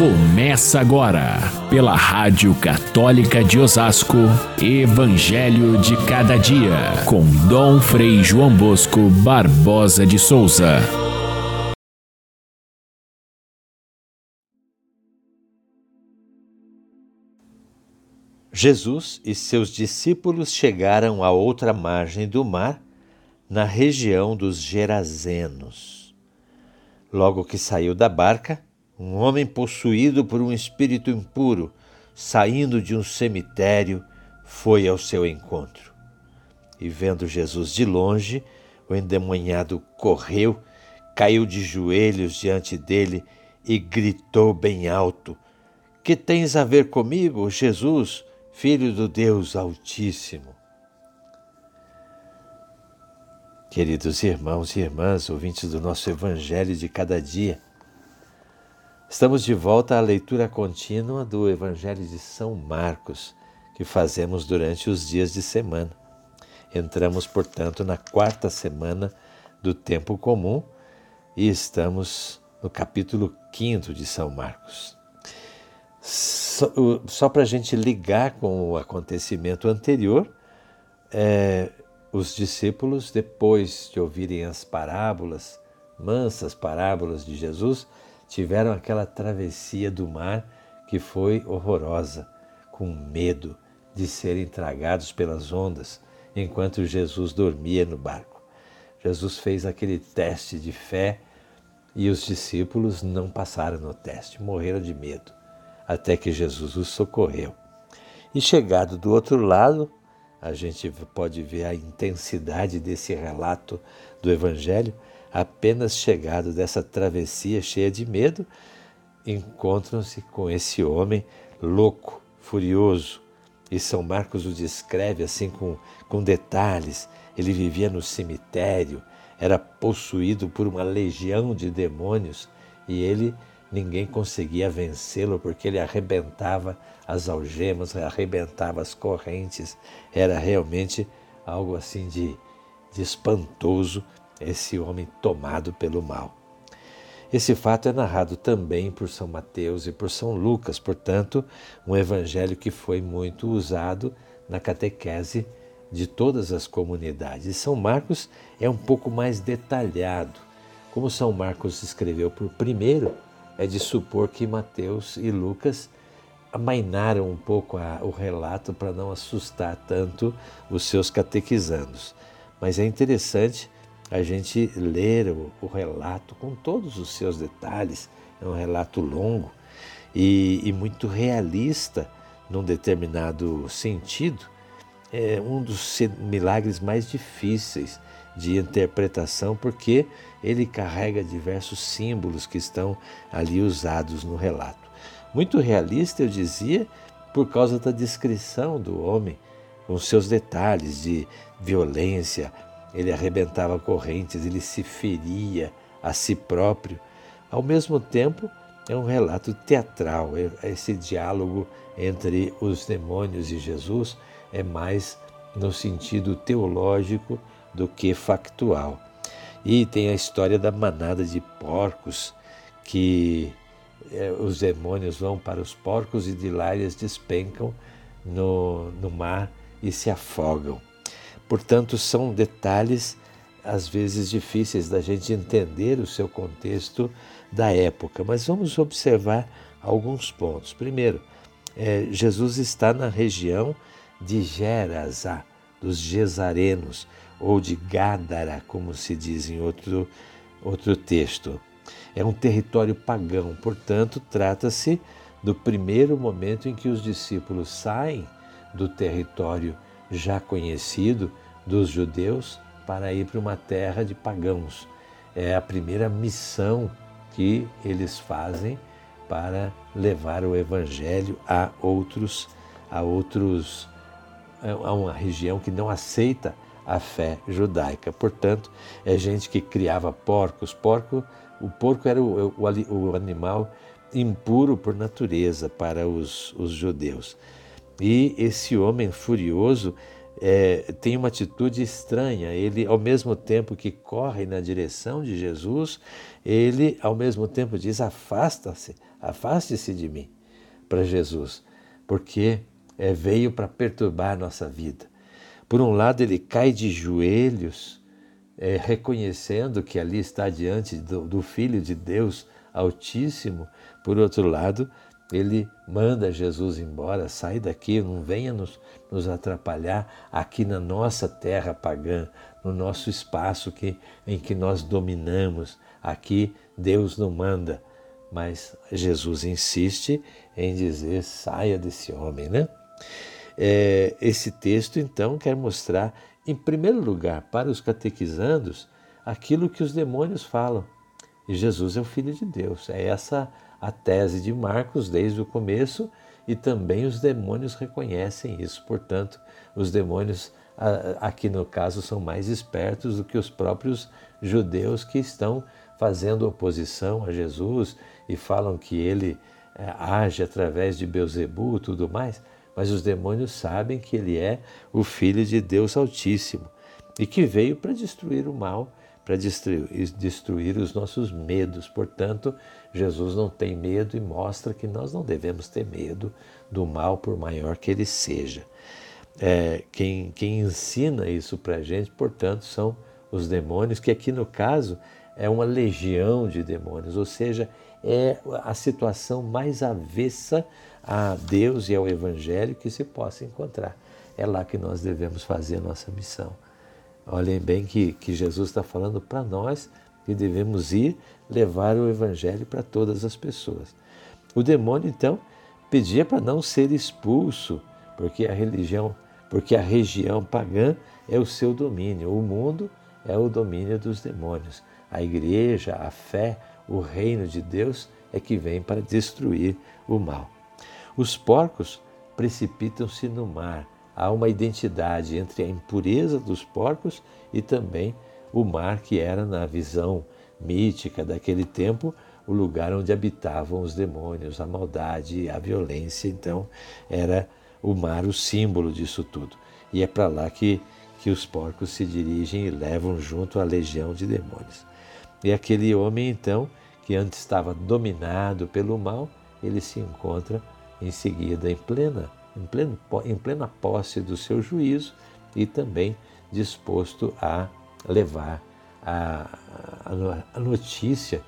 Começa agora, pela Rádio Católica de Osasco, Evangelho de Cada Dia, com Dom Frei João Bosco Barbosa de Souza. Jesus e seus discípulos chegaram à outra margem do mar, na região dos Gerazenos. Logo que saiu da barca, um homem possuído por um espírito impuro, saindo de um cemitério, foi ao seu encontro. E vendo Jesus de longe, o endemoniado correu, caiu de joelhos diante dele e gritou bem alto: Que tens a ver comigo, Jesus, filho do Deus Altíssimo? Queridos irmãos e irmãs, ouvintes do nosso Evangelho de cada dia, Estamos de volta à leitura contínua do Evangelho de São Marcos, que fazemos durante os dias de semana. Entramos, portanto, na quarta semana do tempo comum e estamos no capítulo 5 de São Marcos. Só, só para a gente ligar com o acontecimento anterior, é, os discípulos, depois de ouvirem as parábolas, mansas parábolas de Jesus, tiveram aquela travessia do mar que foi horrorosa, com medo de serem tragados pelas ondas enquanto Jesus dormia no barco. Jesus fez aquele teste de fé e os discípulos não passaram no teste, morreram de medo, até que Jesus os socorreu. E chegado do outro lado, a gente pode ver a intensidade desse relato do Evangelho apenas chegado dessa travessia cheia de medo, encontram-se com esse homem louco, furioso. E São Marcos o descreve assim com, com detalhes. Ele vivia no cemitério, era possuído por uma legião de demônios e ele ninguém conseguia vencê-lo porque ele arrebentava as algemas, arrebentava as correntes. Era realmente algo assim de, de espantoso esse homem tomado pelo mal. Esse fato é narrado também por São Mateus e por São Lucas, portanto, um evangelho que foi muito usado na catequese de todas as comunidades. E São Marcos é um pouco mais detalhado. Como São Marcos escreveu por primeiro, é de supor que Mateus e Lucas amainaram um pouco a, o relato para não assustar tanto os seus catequizandos. Mas é interessante a gente ler o, o, relato com todos os seus detalhes. É um relato longo e, e muito realista num determinado sentido. É um dos milagres mais difíceis de interpretação, porque ele carrega diversos símbolos que estão ali usados no relato. Muito realista, eu dizia, por causa da descrição do homem, com seus detalhes de violência, ele arrebentava correntes, ele se feria a si próprio. Ao mesmo tempo, é um relato teatral, é, esse diálogo entre os demônios e Jesus é mais no sentido teológico do que factual. E tem a história da manada de porcos, que é, os demônios vão para os porcos e de lá eles despencam no, no mar e se afogam. Portanto, são detalhes às vezes difíceis da gente entender o seu contexto da época, mas vamos observar alguns pontos. Primeiro, é, Jesus está na região de Gerasa, dos Gesarenos, ou de Gádara, como se diz em outro, outro texto. É um território pagão, portanto, trata-se do primeiro momento em que os discípulos saem do território já conhecido dos judeus para ir para uma terra de pagãos. É a primeira missão que eles fazem para levar o evangelho a outros a outros a uma região que não aceita a fé judaica. Portanto, é gente que criava porcos. Porco, o porco era o, o, o animal impuro por natureza para os, os judeus. E esse homem furioso é, tem uma atitude estranha. Ele, ao mesmo tempo que corre na direção de Jesus, ele, ao mesmo tempo, diz: afasta-se, afaste-se de mim, para Jesus, porque é, veio para perturbar a nossa vida. Por um lado, ele cai de joelhos, é, reconhecendo que ali está diante do, do Filho de Deus Altíssimo. Por outro lado, ele manda Jesus embora, sai daqui, não venha nos, nos atrapalhar aqui na nossa terra pagã, no nosso espaço que, em que nós dominamos. Aqui Deus não manda, mas Jesus insiste em dizer: saia desse homem, né? É, esse texto, então, quer mostrar, em primeiro lugar, para os catequizandos, aquilo que os demônios falam. E Jesus é o Filho de Deus. É essa a tese de Marcos desde o começo e também os demônios reconhecem isso. Portanto, os demônios aqui no caso são mais espertos do que os próprios judeus que estão fazendo oposição a Jesus e falam que ele é, age através de Beuzebu e tudo mais, mas os demônios sabem que ele é o filho de Deus Altíssimo e que veio para destruir o mal para destruir, destruir os nossos medos. Portanto, Jesus não tem medo e mostra que nós não devemos ter medo do mal, por maior que ele seja. É, quem, quem ensina isso para a gente, portanto, são os demônios, que aqui no caso é uma legião de demônios, ou seja, é a situação mais avessa a Deus e ao Evangelho que se possa encontrar. É lá que nós devemos fazer a nossa missão. Olhem bem que, que Jesus está falando para nós que devemos ir levar o Evangelho para todas as pessoas. O demônio, então, pedia para não ser expulso, porque a religião, porque a região pagã é o seu domínio, o mundo é o domínio dos demônios. A igreja, a fé, o reino de Deus é que vem para destruir o mal. Os porcos precipitam-se no mar há uma identidade entre a impureza dos porcos e também o mar, que era, na visão mítica daquele tempo, o lugar onde habitavam os demônios, a maldade, a violência. Então, era o mar o símbolo disso tudo. E é para lá que, que os porcos se dirigem e levam junto a legião de demônios. E aquele homem, então, que antes estava dominado pelo mal, ele se encontra em seguida em plena em, pleno, em plena posse do seu juízo e também disposto a levar a, a, notícia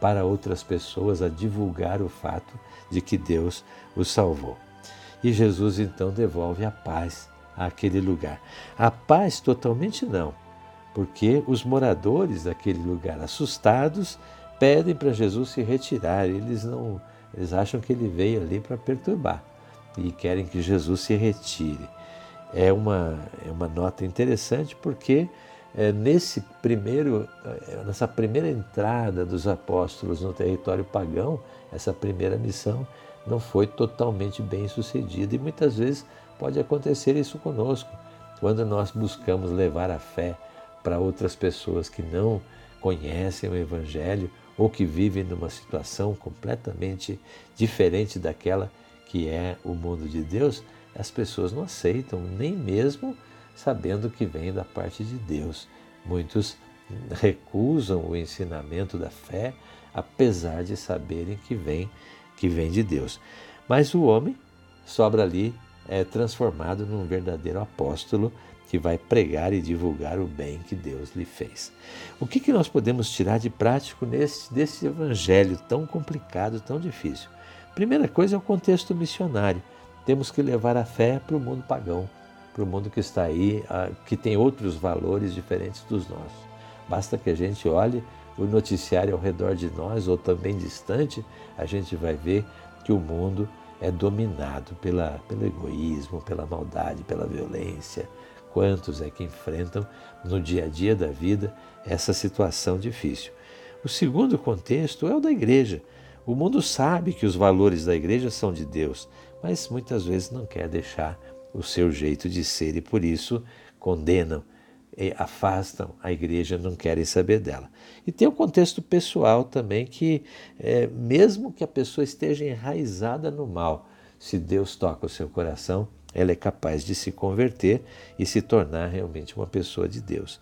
para outras pessoas, a divulgar o fato de que Deus o salvou. E Jesus então devolve a paz àquele lugar. A paz totalmente não, porque os moradores daquele lugar, assustados, pedem para Jesus se retirar. Eles não, eles acham que ele veio ali para perturbar e querem que Jesus se retire. É uma, é uma nota interessante porque é, nesse primeiro, é, nessa primeira entrada dos apóstolos no território pagão, essa primeira missão não foi totalmente bem sucedida e muitas vezes pode acontecer isso conosco, quando nós buscamos levar a fé para outras pessoas que não conhecem o Evangelho ou que vivem numa situação completamente diferente daquela que é o mundo de Deus, as pessoas não aceitam, nem mesmo sabendo que vem da parte de Deus. Muitos recusam o ensinamento da fé, apesar de saberem que vem, que vem de Deus. Mas o homem sobra ali é transformado num verdadeiro apóstolo que vai pregar e divulgar o bem que Deus lhe fez. O que, que nós podemos tirar de prático nesse, desse evangelho tão complicado, tão difícil? Primeira coisa é o contexto missionário. Temos que levar a fé para o mundo pagão, para o mundo que está aí, que tem outros valores diferentes dos nossos. Basta que a gente olhe o noticiário ao redor de nós ou também distante, a gente vai ver que o mundo é dominado pela, pelo egoísmo, pela maldade, pela violência. Quantos é que enfrentam no dia a dia da vida essa situação difícil? O segundo contexto é o da igreja. O mundo sabe que os valores da igreja são de Deus, mas muitas vezes não quer deixar o seu jeito de ser e por isso condenam afastam a igreja, não querem saber dela. E tem o contexto pessoal também que, é, mesmo que a pessoa esteja enraizada no mal, se Deus toca o seu coração, ela é capaz de se converter e se tornar realmente uma pessoa de Deus.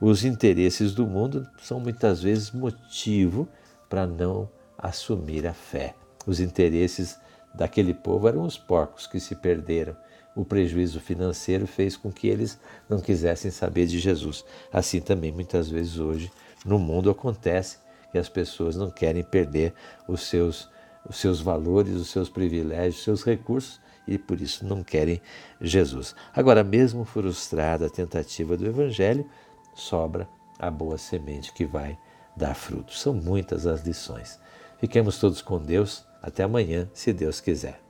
Os interesses do mundo são muitas vezes motivo para não assumir a fé. Os interesses daquele povo eram os porcos que se perderam. O prejuízo financeiro fez com que eles não quisessem saber de Jesus. Assim também muitas vezes hoje no mundo acontece que as pessoas não querem perder os seus, os seus valores, os seus privilégios, os seus recursos e por isso não querem Jesus. Agora, mesmo frustrada a tentativa do Evangelho, sobra a boa semente que vai dar frutos. São muitas as lições. Fiquemos todos com Deus. Até amanhã, se Deus quiser.